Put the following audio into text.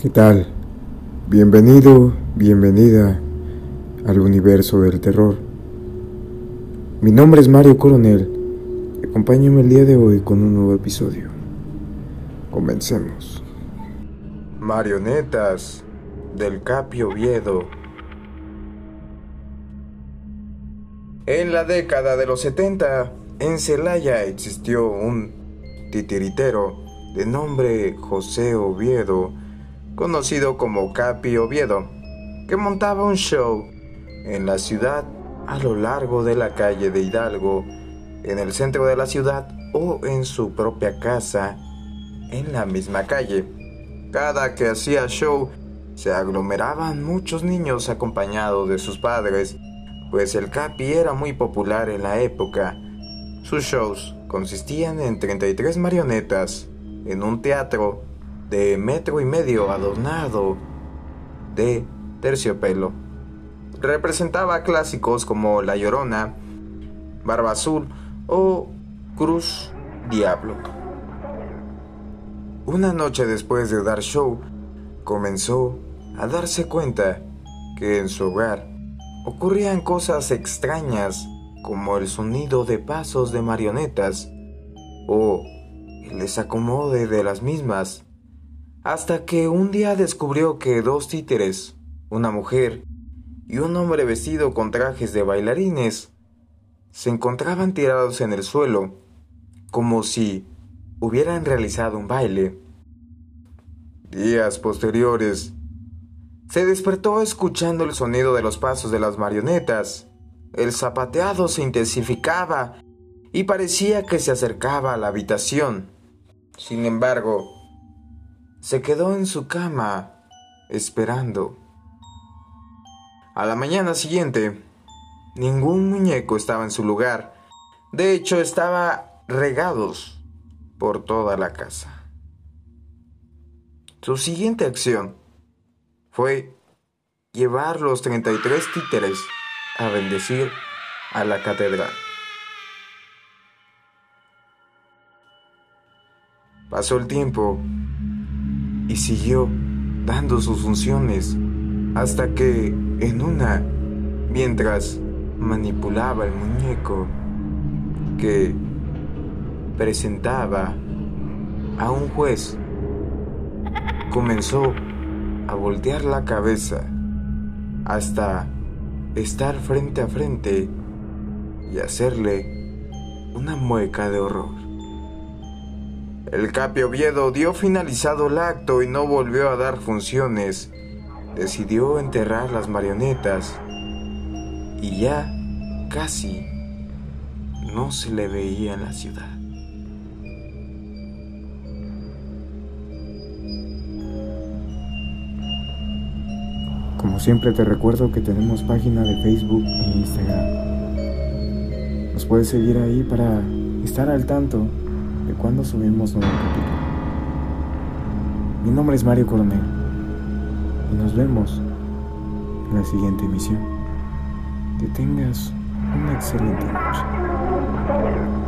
¿Qué tal? Bienvenido, bienvenida al universo del terror. Mi nombre es Mario Coronel. Acompáñame el día de hoy con un nuevo episodio. Comencemos. Marionetas del Capio Viedo. En la década de los 70, en Celaya existió un titiritero de nombre José Oviedo conocido como Capi Oviedo, que montaba un show en la ciudad a lo largo de la calle de Hidalgo, en el centro de la ciudad o en su propia casa en la misma calle. Cada que hacía show se aglomeraban muchos niños acompañados de sus padres, pues el Capi era muy popular en la época. Sus shows consistían en 33 marionetas en un teatro de metro y medio adornado de terciopelo. Representaba clásicos como La Llorona, Barba Azul o Cruz Diablo. Una noche después de dar show, comenzó a darse cuenta que en su hogar ocurrían cosas extrañas como el sonido de pasos de marionetas o el desacomode de las mismas hasta que un día descubrió que dos títeres, una mujer y un hombre vestido con trajes de bailarines, se encontraban tirados en el suelo, como si hubieran realizado un baile. Días posteriores, se despertó escuchando el sonido de los pasos de las marionetas. El zapateado se intensificaba y parecía que se acercaba a la habitación. Sin embargo, se quedó en su cama esperando. A la mañana siguiente, ningún muñeco estaba en su lugar. De hecho, estaba regados por toda la casa. Su siguiente acción fue llevar los 33 títeres a bendecir a la catedral. Pasó el tiempo y siguió dando sus funciones hasta que en una, mientras manipulaba el muñeco que presentaba a un juez, comenzó a voltear la cabeza hasta estar frente a frente y hacerle una mueca de horror. El Capio Oviedo dio finalizado el acto y no volvió a dar funciones. Decidió enterrar las marionetas y ya casi no se le veía en la ciudad. Como siempre te recuerdo que tenemos página de Facebook e Instagram. Nos puedes seguir ahí para estar al tanto cuando subimos nuevo capítulo. Mi nombre es Mario Coronel y nos vemos en la siguiente emisión. Que tengas una excelente noche.